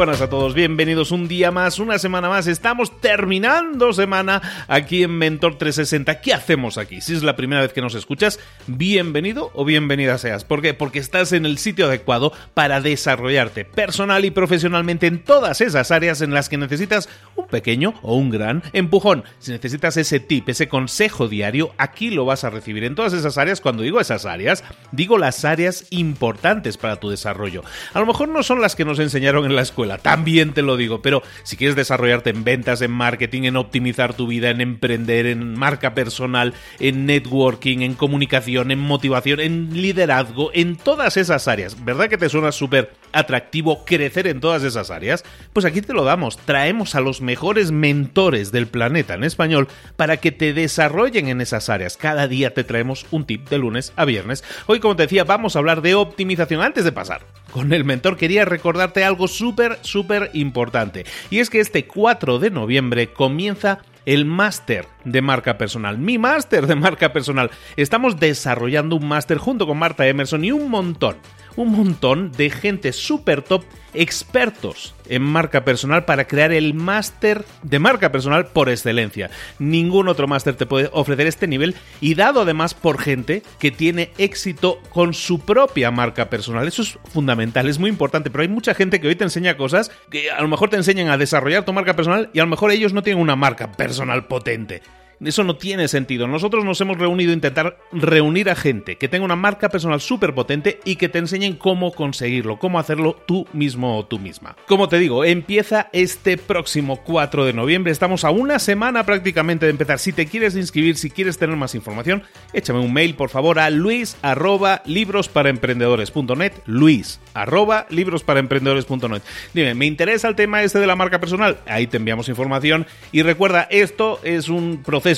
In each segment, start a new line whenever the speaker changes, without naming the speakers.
Buenas a todos, bienvenidos un día más, una semana más. Estamos terminando semana aquí en Mentor 360. ¿Qué hacemos aquí? Si es la primera vez que nos escuchas, bienvenido o bienvenida seas. ¿Por qué? Porque estás en el sitio adecuado para desarrollarte personal y profesionalmente en todas esas áreas en las que necesitas un pequeño o un gran empujón. Si necesitas ese tip, ese consejo diario, aquí lo vas a recibir en todas esas áreas. Cuando digo esas áreas, digo las áreas importantes para tu desarrollo. A lo mejor no son las que nos enseñaron en la escuela también te lo digo, pero si quieres desarrollarte en ventas, en marketing, en optimizar tu vida, en emprender, en marca personal, en networking, en comunicación, en motivación, en liderazgo, en todas esas áreas, ¿verdad que te suena súper atractivo crecer en todas esas áreas? Pues aquí te lo damos, traemos a los mejores mentores del planeta en español para que te desarrollen en esas áreas. Cada día te traemos un tip de lunes a viernes. Hoy, como te decía, vamos a hablar de optimización. Antes de pasar con el mentor, quería recordarte algo súper súper importante. Y es que este 4 de noviembre comienza el máster de marca personal. Mi máster de marca personal. Estamos desarrollando un máster junto con Marta Emerson y un montón un montón de gente súper top, expertos en marca personal para crear el máster de marca personal por excelencia. Ningún otro máster te puede ofrecer este nivel y dado además por gente que tiene éxito con su propia marca personal. Eso es fundamental, es muy importante, pero hay mucha gente que hoy te enseña cosas que a lo mejor te enseñan a desarrollar tu marca personal y a lo mejor ellos no tienen una marca personal potente. Eso no tiene sentido. Nosotros nos hemos reunido a intentar reunir a gente que tenga una marca personal súper potente y que te enseñen cómo conseguirlo, cómo hacerlo tú mismo o tú misma. Como te digo, empieza este próximo 4 de noviembre. Estamos a una semana prácticamente de empezar. Si te quieres inscribir, si quieres tener más información, échame un mail por favor a luis arroba librosparaemprendedores.net luis arroba librosparaemprendedores.net Dime, ¿me interesa el tema este de la marca personal? Ahí te enviamos información y recuerda, esto es un proceso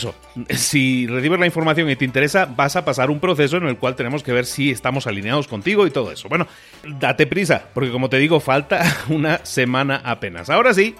si recibes la información y te interesa, vas a pasar un proceso en el cual tenemos que ver si estamos alineados contigo y todo eso. Bueno, date prisa, porque como te digo, falta una semana apenas. Ahora sí,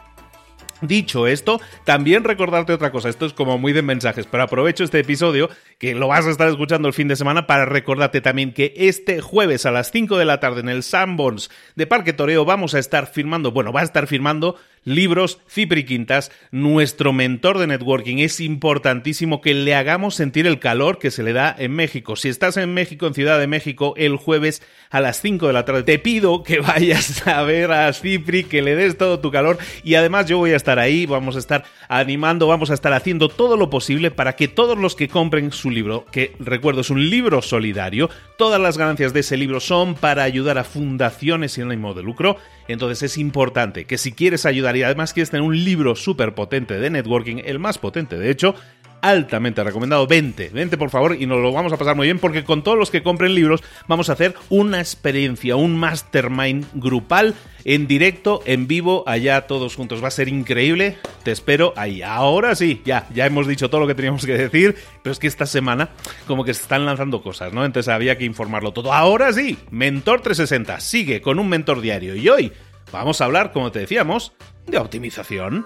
Dicho esto, también recordarte otra cosa, esto es como muy de mensajes, pero aprovecho este episodio que lo vas a estar escuchando el fin de semana para recordarte también que este jueves a las 5 de la tarde en el Sanborns de Parque Toreo vamos a estar firmando, bueno, va a estar firmando libros, Cipri Quintas, nuestro mentor de networking. Es importantísimo que le hagamos sentir el calor que se le da en México. Si estás en México, en Ciudad de México, el jueves a las 5 de la tarde, te pido que vayas a ver a Cipri, que le des todo tu calor y además yo voy a estar ahí, vamos a estar animando, vamos a estar haciendo todo lo posible para que todos los que compren su libro, que recuerdo es un libro solidario, todas las ganancias de ese libro son para ayudar a fundaciones sin ánimo de lucro, entonces es importante que si quieres ayudar y además quieres tener un libro súper potente de networking, el más potente de hecho, altamente recomendado. Vente, vente por favor y nos lo vamos a pasar muy bien porque con todos los que compren libros vamos a hacer una experiencia, un mastermind grupal en directo, en vivo, allá todos juntos. Va a ser increíble. Te espero ahí. Ahora sí, ya, ya hemos dicho todo lo que teníamos que decir, pero es que esta semana como que se están lanzando cosas, ¿no? Entonces había que informarlo todo. Ahora sí, Mentor 360 sigue con un mentor diario y hoy vamos a hablar, como te decíamos, de optimización.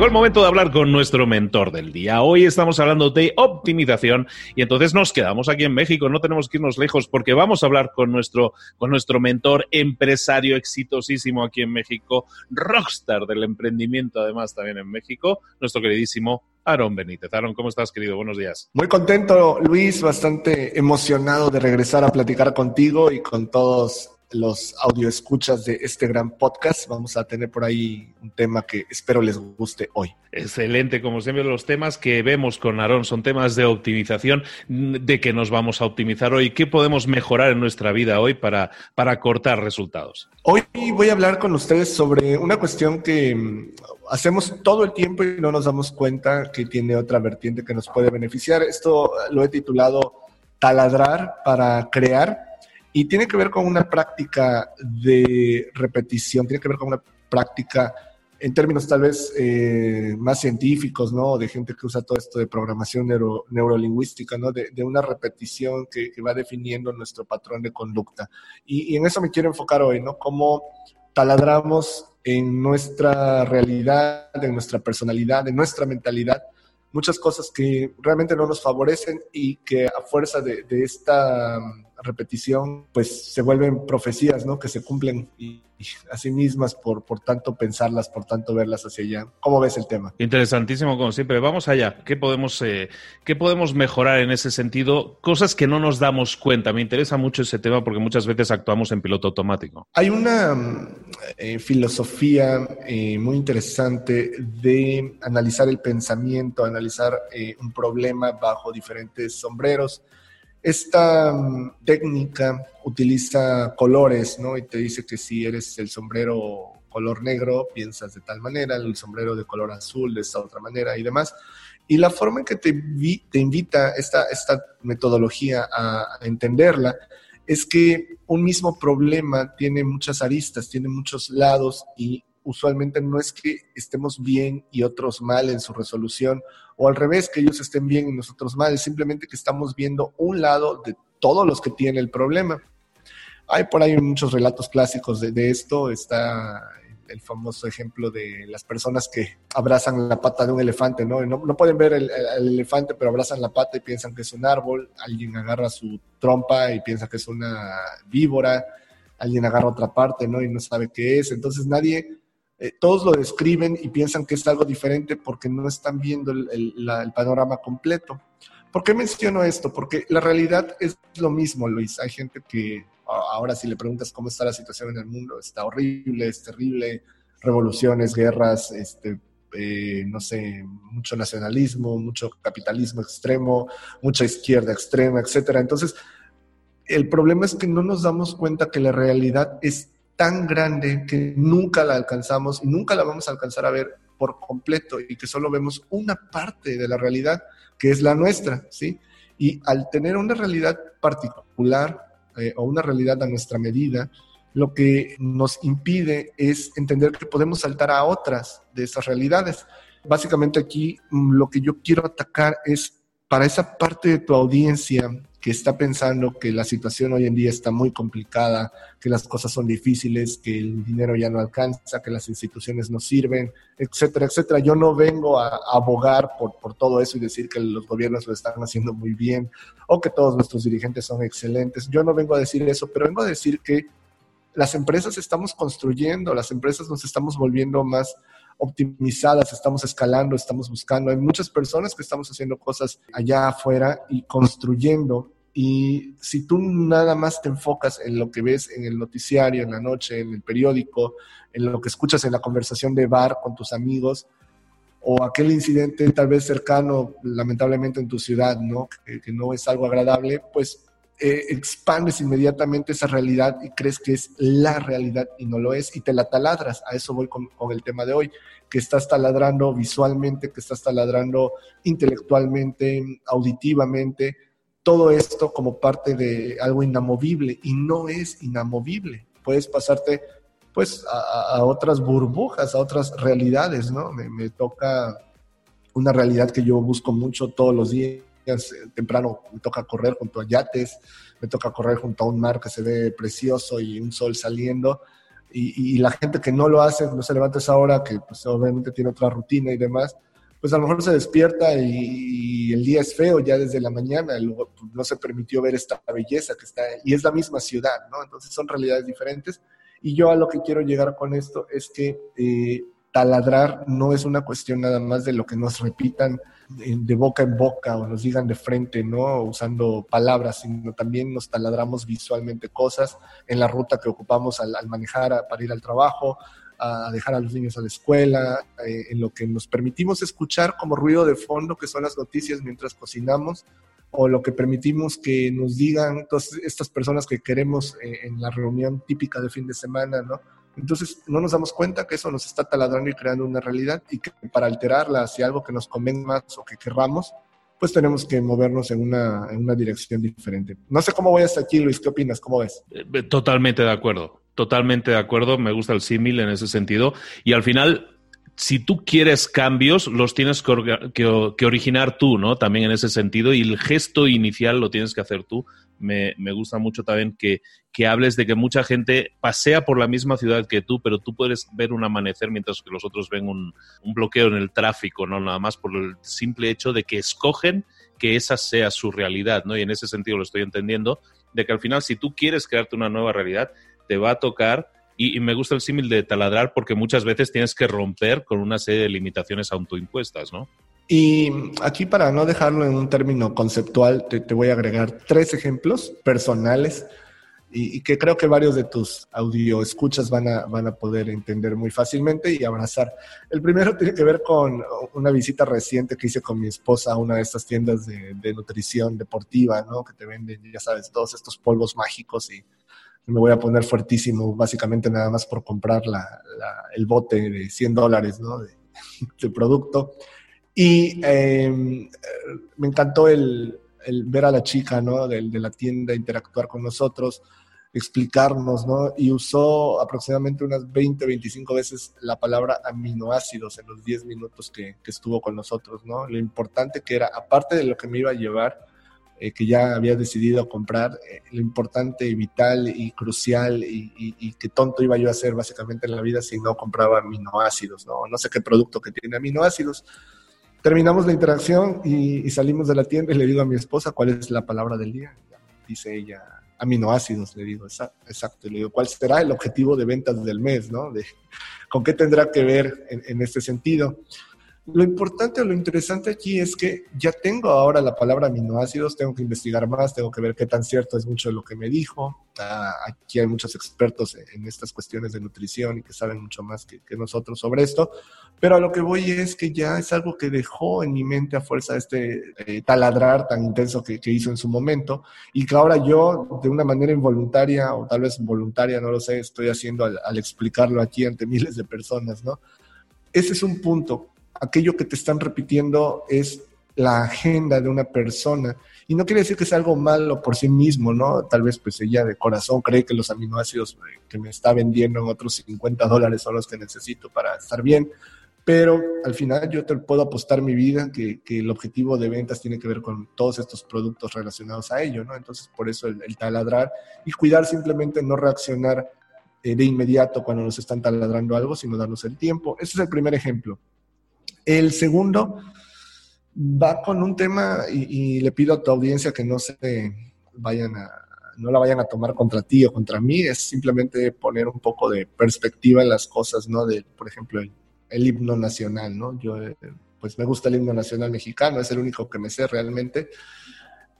Llegó el momento de hablar con nuestro mentor del día. Hoy estamos hablando de optimización y entonces nos quedamos aquí en México, no tenemos que irnos lejos porque vamos a hablar con nuestro, con nuestro mentor empresario exitosísimo aquí en México, rockstar del emprendimiento además también en México, nuestro queridísimo Aaron Benítez. Aaron, ¿cómo estás, querido? Buenos días.
Muy contento, Luis, bastante emocionado de regresar a platicar contigo y con todos los escuchas de este gran podcast. Vamos a tener por ahí un tema que espero les guste hoy.
Excelente, como siempre los temas que vemos con Aarón son temas de optimización, de que nos vamos a optimizar hoy, qué podemos mejorar en nuestra vida hoy para, para cortar resultados.
Hoy voy a hablar con ustedes sobre una cuestión que mm, hacemos todo el tiempo y no nos damos cuenta que tiene otra vertiente que nos puede beneficiar. Esto lo he titulado taladrar para crear y tiene que ver con una práctica de repetición, tiene que ver con una práctica en términos tal vez eh, más científicos, ¿no? De gente que usa todo esto de programación neuro, neurolingüística, ¿no? De, una repetición que, va definiendo nuestro patrón de conducta. Y, en eso me quiero enfocar hoy, ¿no? Cómo taladramos en nuestra realidad, en nuestra personalidad, en nuestra mentalidad, muchas cosas que realmente no nos favorecen y que a fuerza de, esta repetición, pues se vuelven profecías, ¿no? Que se cumplen y, a sí mismas por, por tanto pensarlas, por tanto verlas hacia allá. ¿Cómo ves el tema?
Interesantísimo, como siempre. Vamos allá. ¿Qué podemos, eh, ¿qué podemos mejorar en ese sentido? Cosas que no nos damos cuenta. Me interesa mucho ese tema porque muchas veces actuamos en piloto automático.
Hay una eh, filosofía eh, muy interesante de analizar el pensamiento, analizar un problema bajo diferentes sombreros. Esta mm, técnica utiliza colores, ¿no? Y te dice que si eres el sombrero color negro, piensas de tal manera, el sombrero de color azul de esta otra manera y demás. Y la forma en que te, invita esta metodología a entenderla es que un mismo problema tiene muchas aristas, tiene muchos lados y usualmente no es que estemos bien y otros mal en su resolución, o al revés, que ellos estén bien y nosotros mal, es simplemente que estamos viendo un lado de todos los que tienen el problema. Hay por ahí muchos relatos clásicos de, esto, está el famoso ejemplo de las personas que abrazan la pata de un elefante, ¿no? No, pueden ver el, elefante, pero abrazan la pata y piensan que es un árbol, alguien agarra su trompa y piensa que es una víbora, alguien agarra otra parte, ¿no? Y no sabe qué es. Entonces nadie eh, todos lo describen y piensan que es algo diferente porque no están viendo el, panorama completo. ¿Por qué menciono esto? Porque la realidad es lo mismo, Luis. Hay gente que ahora si le preguntas cómo está la situación en el mundo, está horrible, es terrible, revoluciones, guerras, este, eh, no sé, mucho nacionalismo, mucho capitalismo extremo, mucha izquierda extrema, etcétera. Entonces, el problema es que no nos damos cuenta que la realidad es tan grande que nunca la alcanzamos y nunca la vamos a alcanzar a ver por completo y que solo vemos una parte de la realidad que es la nuestra, ¿sí? Y al tener una realidad particular eh, o una realidad a nuestra medida, lo que nos impide es entender que podemos saltar a otras de esas realidades. Básicamente aquí mm, lo que yo quiero atacar es para esa parte de tu audiencia que está pensando que la situación hoy en día está muy complicada, que las cosas son difíciles, que el dinero ya no alcanza, que las instituciones no sirven, etcétera, etcétera. Yo no vengo a, abogar por, por, todo eso y decir que los gobiernos lo están haciendo muy bien o que todos nuestros dirigentes son excelentes. Yo no vengo a decir eso, pero vengo a decir que las empresas estamos construyendo, las empresas nos estamos volviendo más optimizadas, estamos escalando, estamos buscando. Hay muchas personas que estamos haciendo cosas allá afuera y construyendo. Y si tú nada más te enfocas en lo que ves en el noticiario, en la noche, en el periódico, en lo que escuchas en la conversación de bar con tus amigos, o aquel incidente tal vez cercano, lamentablemente en tu ciudad, ¿no? Que, que no es algo agradable, pues eh, expandes inmediatamente esa realidad y crees que es la realidad y no lo es y te la taladras. A eso voy con, el tema de hoy, que estás taladrando visualmente, que estás taladrando intelectualmente, auditivamente, todo esto como parte de algo inamovible y no es inamovible. Puedes pasarte pues a, otras burbujas, a otras realidades, ¿no? Me, toca una realidad que yo busco mucho todos los días temprano me toca correr junto a yates, me toca correr junto a un mar que se ve precioso y un sol saliendo. Y, la gente que no lo hace, no se levanta a esa hora, que pues obviamente tiene otra rutina y demás, pues a lo mejor se despierta y, el día es feo ya desde la mañana, luego pues, no se permitió ver esta belleza que está, y es la misma ciudad, ¿no? Entonces son realidades diferentes. Y yo a lo que quiero llegar con esto es que eh, taladrar no es una cuestión nada más de lo que nos repitan de boca en boca o nos digan de frente, ¿no? Usando palabras, sino también nos taladramos visualmente cosas en la ruta que ocupamos al, manejar para ir al trabajo, a dejar a los niños a la escuela, eh, en lo que nos permitimos escuchar como ruido de fondo, que son las noticias mientras cocinamos, o lo que permitimos que nos digan todas estas personas que queremos eh, en la reunión típica de fin de semana, ¿no? Entonces no nos damos cuenta que eso nos está taladrando y creando una realidad y que para alterarla hacia algo que nos convenga más o que querramos, pues tenemos que movernos en una, en una dirección diferente. No sé cómo voy hasta aquí, Luis, ¿qué opinas? ¿Cómo ves?
Eh, totalmente de acuerdo, totalmente de acuerdo, me gusta el símil en ese sentido y al final si tú quieres cambios, los tienes que, originar tú, ¿no? También en ese sentido, y el gesto inicial lo tienes que hacer tú. Me, gusta mucho también que, hables de que mucha gente pasea por la misma ciudad que tú, pero tú puedes ver un amanecer mientras que los otros ven un, un bloqueo en el tráfico, ¿no? Nada más por el simple hecho de que escogen que esa sea su realidad, ¿no? Y en ese sentido lo estoy entendiendo, de que al final si tú quieres crearte una nueva realidad, te va a tocar y, me gusta el símil de taladrar porque muchas veces tienes que romper con una serie de limitaciones autoimpuestas, ¿no?
Y aquí para no dejarlo en un término conceptual, te, voy a agregar tres ejemplos personales y, que creo que varios de tus audio escuchas van a, van a poder entender muy fácilmente y abrazar. El primero tiene que ver con una visita reciente que hice con mi esposa a una de estas tiendas de, de nutrición deportiva, ¿no? Que te venden, ya sabes, todos estos polvos mágicos y me voy a poner fuertísimo, básicamente nada más por comprar el bote de 100 dólares ¿no? de, producto. Y em, me encantó el, ver a la chica ¿no? de, de, la tienda interactuar con nosotros, explicarnos, ¿no? y usó aproximadamente unas 20, 25 veces la palabra aminoácidos en los 10 minutos que, que estuvo con nosotros. ¿no? Lo importante que era, aparte de lo que me iba a llevar, eh, que ya había decidido comprar, eh, lo importante y vital y crucial y, y, qué tonto iba yo a hacer básicamente en la vida si no compraba aminoácidos, ¿no? No sé qué producto que tiene aminoácidos. Terminamos la interacción y, salimos de la tienda y le digo a mi esposa cuál es la palabra del día. Dice ella, aminoácidos, le digo, exacto. le digo, ¿cuál será el objetivo de ventas del mes, ¿no? De, ¿Con qué tendrá que ver en, en este sentido? Lo importante o lo interesante aquí es que ya tengo ahora la palabra aminoácidos, tengo que investigar más, tengo que ver qué tan cierto es mucho de lo que me dijo. Ah, aquí hay muchos expertos en estas cuestiones de nutrición y que saben mucho más que, nosotros sobre esto, pero a lo que voy es que ya es algo que dejó en mi mente a fuerza este eh, taladrar tan intenso que, hizo en su momento y que ahora yo de una manera involuntaria o tal vez voluntaria, no lo sé, estoy haciendo al, al explicarlo aquí ante miles de personas, ¿no? Ese es un punto aquello que te están repitiendo es la agenda de una persona. Y no quiere decir que sea algo malo por sí mismo, ¿no? Tal vez pues ella de corazón cree que los aminoácidos que me está vendiendo en otros 50 dólares son los que necesito para estar bien. pero al final yo te puedo apostar mi vida que, que, el objetivo de ventas tiene que ver con todos estos productos relacionados a ello, ¿no? Entonces, por eso el, taladrar y cuidar simplemente no reaccionar eh, de inmediato cuando nos están taladrando algo, sino darnos el tiempo. Ese es el primer ejemplo. El segundo va con un tema y, le pido a tu audiencia que no se vayan a, no la vayan a tomar contra ti o contra mí, es simplemente poner un poco de perspectiva en las cosas, ¿no? De, por ejemplo, el, himno nacional, ¿no? Yo, eh, pues me gusta el himno nacional mexicano, es el único que me sé realmente,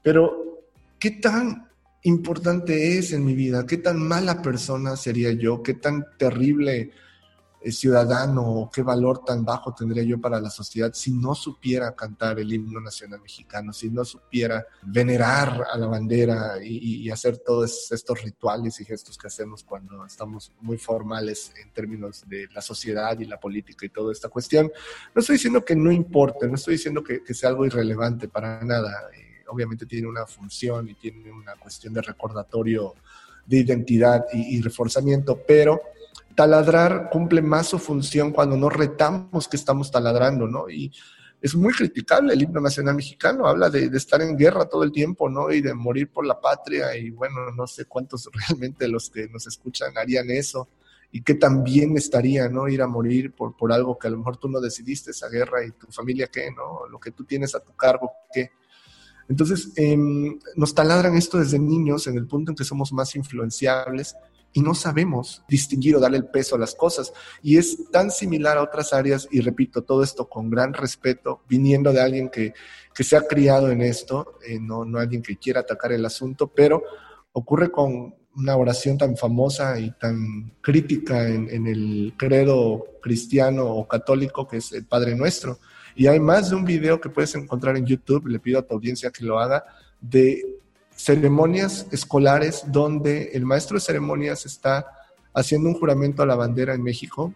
pero ¿qué tan importante es en mi vida? ¿Qué tan mala persona sería yo? ¿Qué tan terrible ciudadano qué valor tan bajo tendría yo para la sociedad si no supiera cantar el himno nacional mexicano, si no supiera venerar a la bandera y, hacer todos estos rituales y gestos que hacemos cuando estamos muy formales en términos de la sociedad y la política y toda esta cuestión. No estoy diciendo que no importe, no estoy diciendo que, sea algo irrelevante para nada. Eh, obviamente tiene una función y tiene una cuestión de recordatorio de identidad y reforzamiento, pero taladrar cumple más su función cuando no retamos que estamos taladrando, ¿no? Y es muy criticable el himno nacional mexicano, habla de, estar en guerra todo el tiempo, ¿no? Y de morir por la patria, y bueno, no sé cuántos realmente los que nos escuchan harían eso, y qué tan bien estaría, ¿no? Ir a morir por, por algo que a lo mejor tú no decidiste, esa guerra, y tu familia qué, ¿no? Lo que tú tienes a tu cargo, ¿qué? Entonces, em, nos taladran esto desde niños en el punto en que somos más influenciables y no sabemos distinguir o darle el peso a las cosas. Y es tan similar a otras áreas, y repito, todo esto con gran respeto, viniendo de alguien que, que se ha criado en esto, eh, no, no alguien que quiera atacar el asunto, pero ocurre con una oración tan famosa y tan crítica en, en el credo cristiano o católico que es el Padre Nuestro. Y hay más de un video que puedes encontrar en YouTube, le pido a tu audiencia que lo haga, de ceremonias escolares donde el maestro de ceremonias está haciendo un juramento a la bandera en México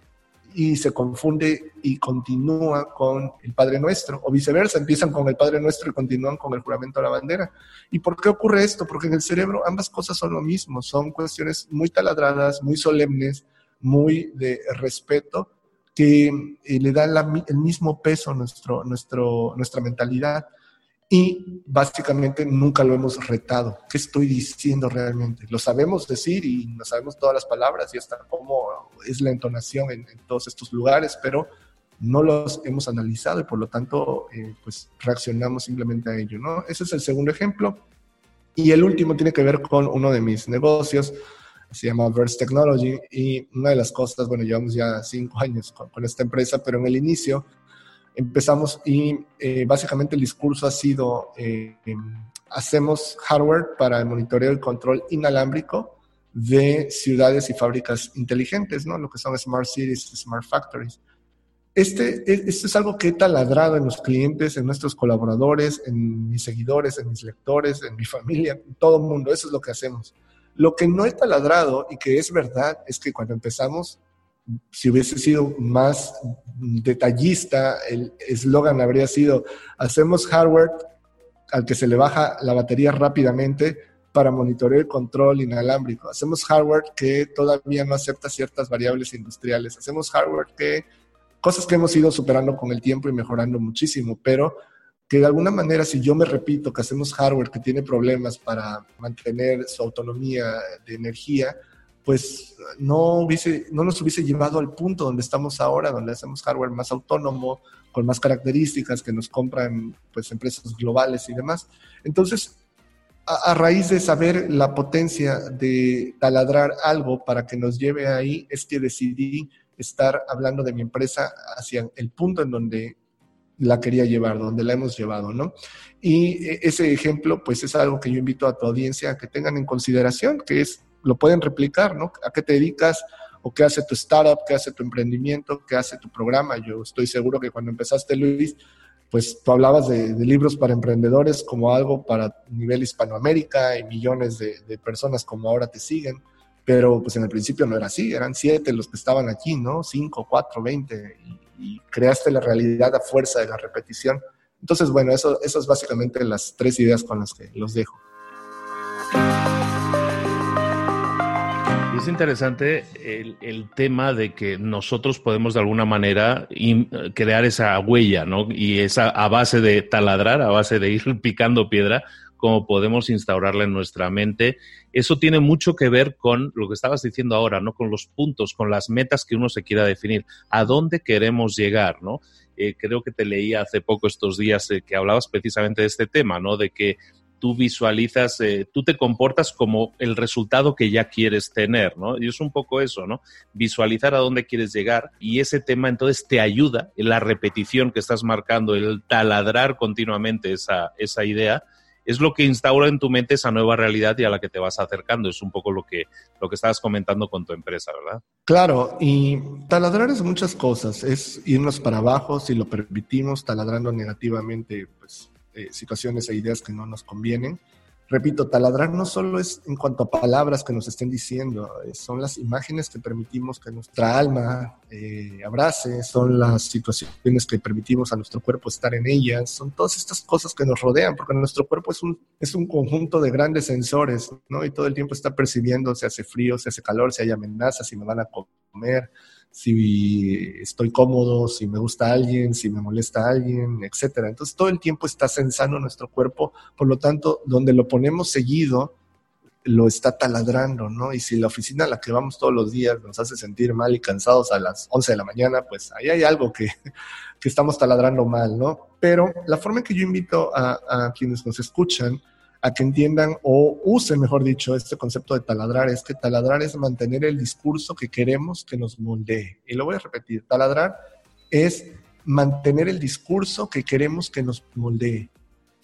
y se confunde y continúa con el Padre Nuestro, o viceversa, empiezan con el Padre Nuestro y continúan con el juramento a la bandera. ¿Y por qué ocurre esto? Porque en el cerebro ambas cosas son lo mismo, son cuestiones muy taladradas, muy solemnes, muy de respeto, que eh, le dan el mismo peso a nuestro, nuestro, nuestra mentalidad y básicamente nunca lo hemos retado. ¿Qué estoy diciendo realmente? Lo sabemos decir y no sabemos todas las palabras y hasta cómo es la entonación en, todos estos lugares, pero no los hemos analizado y por lo tanto eh, pues reaccionamos simplemente a ello, ¿no? Ese es el segundo ejemplo. Y el último tiene que ver con uno de mis negocios, se llama Verse Technology y una de las cosas, bueno, llevamos ya cinco años con, con esta empresa, pero en el inicio empezamos y eh, básicamente el discurso ha sido, eh, hacemos hardware para el monitoreo y control inalámbrico de ciudades y fábricas inteligentes, ¿no? Lo que son smart cities, smart factories. Este, e, esto es algo que he taladrado en los clientes, en nuestros colaboradores, en mis seguidores, en mis lectores, en mi familia, en todo el mundo. Eso es lo que hacemos. Lo que no he taladrado y que es verdad es que cuando empezamos si hubiese sido más detallista, el eslogan habría sido, hacemos hardware al que se le baja la batería rápidamente para monitorear el control inalámbrico. Hacemos hardware que todavía no acepta ciertas variables industriales. Hacemos hardware que, cosas que hemos ido superando con el tiempo y mejorando muchísimo, pero que de alguna manera si yo me repito que hacemos hardware que tiene problemas para mantener su autonomía de energía, pues no, hubiese, no nos hubiese llevado al punto donde estamos ahora, donde hacemos hardware más autónomo, con más características que nos compran pues, empresas globales y demás. Entonces, a, raíz de saber la potencia de taladrar algo para que nos lleve ahí, es que decidí estar hablando de mi empresa hacia el punto en donde la quería llevar, donde la hemos llevado, ¿no? Y e, ese ejemplo, pues es algo que yo invito a tu audiencia a que tengan en consideración, que es lo pueden replicar, ¿no? ¿A qué te dedicas? ¿O qué hace tu startup? ¿Qué hace tu emprendimiento? ¿Qué hace tu programa? Yo estoy seguro que cuando empezaste, Luis, pues tú hablabas de, libros para emprendedores como algo para nivel Hispanoamérica y millones de, personas como ahora te siguen, pero pues en el principio no era así, eran siete los que estaban aquí, ¿no? Cinco, cuatro, veinte, y, creaste la realidad a fuerza de la repetición. Entonces, bueno, eso, eso es básicamente las tres ideas con las que los dejo
es interesante el, tema de que nosotros podemos de alguna manera crear esa huella, ¿no? Y esa a base de taladrar, a base de ir picando piedra, como podemos instaurarla en nuestra mente. Eso tiene mucho que ver con lo que estabas diciendo ahora, ¿no? Con los puntos, con las metas que uno se quiera definir, a dónde queremos llegar, ¿no? Eh, creo que te leía hace poco estos días eh, que hablabas precisamente de este tema, ¿no? De que tú visualizas, eh, tú te comportas como el resultado que ya quieres tener, ¿no? Y es un poco eso, ¿no? Visualizar a dónde quieres llegar y ese tema entonces te ayuda la repetición que estás marcando, el taladrar continuamente esa, esa idea, es lo que instaura en tu mente esa nueva realidad y a la que te vas acercando. Es un poco lo que, lo que estabas comentando con tu empresa, ¿verdad?
Claro, y taladrar es muchas cosas. Es irnos para abajo si lo permitimos, taladrando negativamente, pues eh, situaciones e ideas que no nos convienen. Repito, taladrar no solo es en cuanto a palabras que nos estén diciendo, eh, son las imágenes que permitimos que nuestra alma eh, abrace, son las situaciones que permitimos a nuestro cuerpo estar en ellas, son todas estas cosas que nos rodean, porque nuestro cuerpo es un, es un conjunto de grandes sensores, ¿no? Y todo el tiempo está percibiendo si hace frío, si hace calor, si hay amenazas, si me van a comer, si estoy cómodo, si me gusta alguien, si me molesta alguien, etcétera. Entonces todo el tiempo está sensando nuestro cuerpo, por lo tanto, donde lo ponemos seguido, lo está taladrando, ¿no? Y si la oficina a la que vamos todos los días nos hace sentir mal y cansados a las 11 de la mañana, pues ahí hay algo que, que estamos taladrando mal, ¿no? Pero la forma en que yo invito a, a quienes nos escuchan a que entiendan o usen, mejor dicho, este concepto de taladrar, es que taladrar es mantener el discurso que queremos que nos moldee. Y lo voy a repetir, taladrar es mantener el discurso que queremos que nos moldee.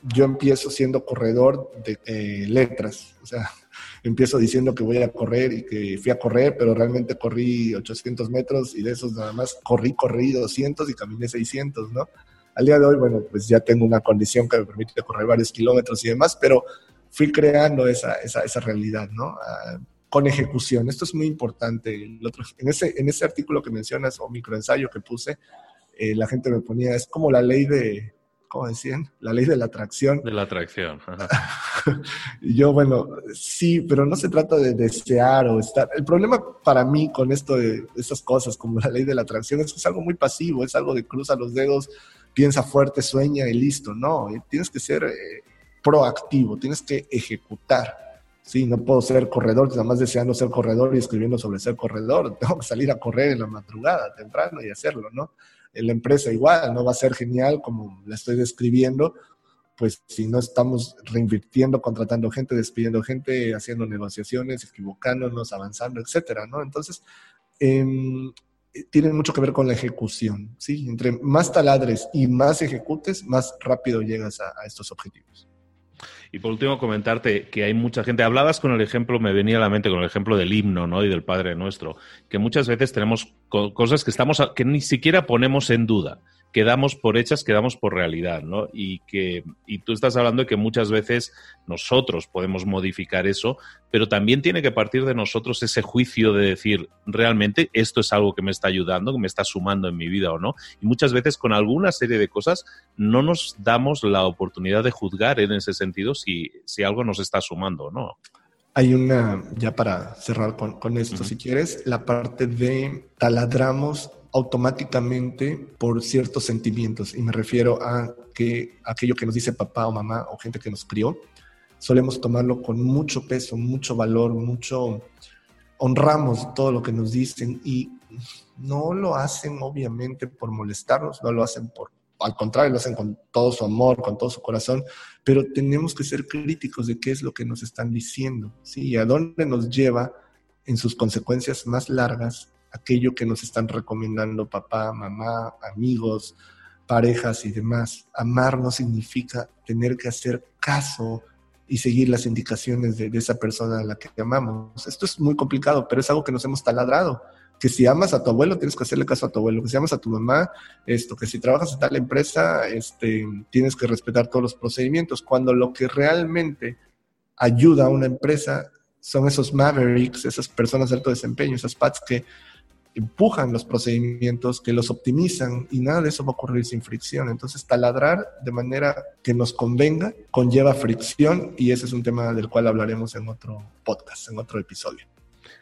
Yo empiezo siendo corredor de eh, letras, o sea, empiezo diciendo que voy a correr y que fui a correr, pero realmente corrí 800 metros y de esos nada más corrí, corrí 200 y caminé 600, ¿no? Al día de hoy, bueno, pues ya tengo una condición que me permite correr varios kilómetros y demás, pero fui creando esa, esa, esa realidad, ¿no? Ah, con ejecución. Esto es muy importante. El otro, en, ese, en ese artículo que mencionas o microensayo que puse, eh, la gente me ponía, es como la ley de, ¿cómo decían? La ley de la atracción.
De la atracción.
y yo, bueno, sí, pero no se trata de desear o estar. El problema para mí con esto de esas cosas, como la ley de la atracción, es que es algo muy pasivo, es algo de cruza los dedos, piensa fuerte, sueña y listo. No, eh, tienes que ser eh, proactivo, tienes que ejecutar. Sí, no puedo ser corredor, nada más deseando ser corredor y escribiendo sobre ser corredor. Tengo que salir a correr en la madrugada, temprano y hacerlo, ¿no? En la empresa igual, no va a ser genial como la estoy describiendo, pues si no estamos reinvirtiendo, contratando gente, despidiendo gente, haciendo negociaciones, equivocándonos, avanzando, etcétera, ¿no? Entonces, eh, tienen mucho que ver con la ejecución, ¿sí? Entre más taladres y más ejecutes, más rápido llegas a, estos objetivos.
Y por último, comentarte que hay mucha gente. Hablabas con el ejemplo, me venía a la mente con el ejemplo del himno, ¿no? Y del Padre Nuestro, que muchas veces tenemos cosas que estamos que ni siquiera ponemos en duda quedamos por hechas, quedamos por realidad, ¿no? Y que y tú estás hablando de que muchas veces nosotros podemos modificar eso, pero también tiene que partir de nosotros ese juicio de decir, realmente esto es algo que me está ayudando, que me está sumando en mi vida o no. Y muchas veces con alguna serie de cosas no nos damos la oportunidad de juzgar en ese sentido si, si algo nos está sumando o no.
Hay una, ya para cerrar con, esto, si quieres, la parte de taladramos automáticamente por ciertos sentimientos, y me refiero a que aquello que nos dice papá o mamá o gente que nos crió, solemos tomarlo con mucho peso, mucho valor, mucho honramos todo lo que nos dicen y no lo hacen obviamente por molestarnos, no lo hacen por al contrario, lo hacen con todo su amor, con todo su corazón, pero tenemos que ser críticos de qué es lo que nos están diciendo, ¿sí? Y a dónde nos lleva en sus consecuencias más largas aquello que nos están recomendando papá, mamá, amigos, parejas y demás. Amar no significa tener que hacer caso y seguir las indicaciones de, esa persona a la que amamos. Esto es muy complicado, pero es algo que nos hemos taladrado. Que si amas a tu abuelo, tienes que hacerle caso a tu abuelo. Que si amas a tu mamá, esto. Que si trabajas en tal empresa, este, tienes que respetar todos los procedimientos. Cuando lo que realmente ayuda a una empresa son esos mavericks, esas personas de alto desempeño, esas PATs que empujan los procedimientos, que los optimizan y nada de eso va a ocurrir sin fricción. Entonces, taladrar de manera que nos convenga conlleva fricción y ese es un tema del cual hablaremos en otro podcast, en otro episodio.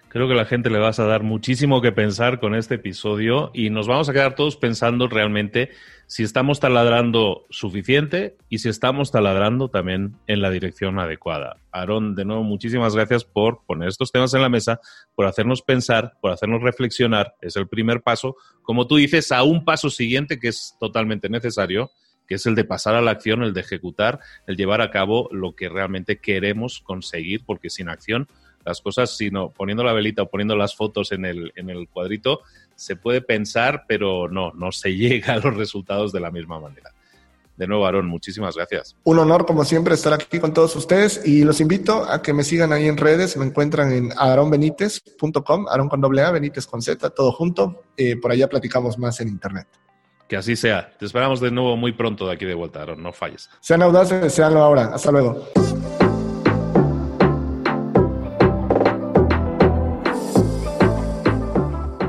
Creo que la gente le vas a dar muchísimo que pensar con este episodio y nos vamos a quedar todos pensando realmente si estamos taladrando suficiente y si estamos taladrando también en la dirección adecuada. Aarón, de nuevo, muchísimas gracias por poner estos temas en la mesa, por hacernos pensar, por hacernos reflexionar. Es el primer paso, como tú dices, a un paso siguiente que es totalmente necesario, que es el de pasar a la acción, el de ejecutar, el llevar a cabo lo que realmente queremos conseguir, porque sin acción las cosas, sino poniendo la velita o poniendo las fotos en el, en el cuadrito, se puede pensar, pero no, no se llega a los resultados de la misma manera. De nuevo, Aarón, muchísimas gracias.
Un honor, como siempre, estar aquí con todos ustedes y los invito a que me sigan ahí en redes. Me encuentran en aaronbenitez.com, Aaron con doble A, Benítez con Z, todo junto. Eh, por allá platicamos más en internet.
Que así sea. Te esperamos de nuevo muy pronto de aquí de vuelta, Aaron. No falles.
Sean audaces, seanlo ahora. Hasta luego.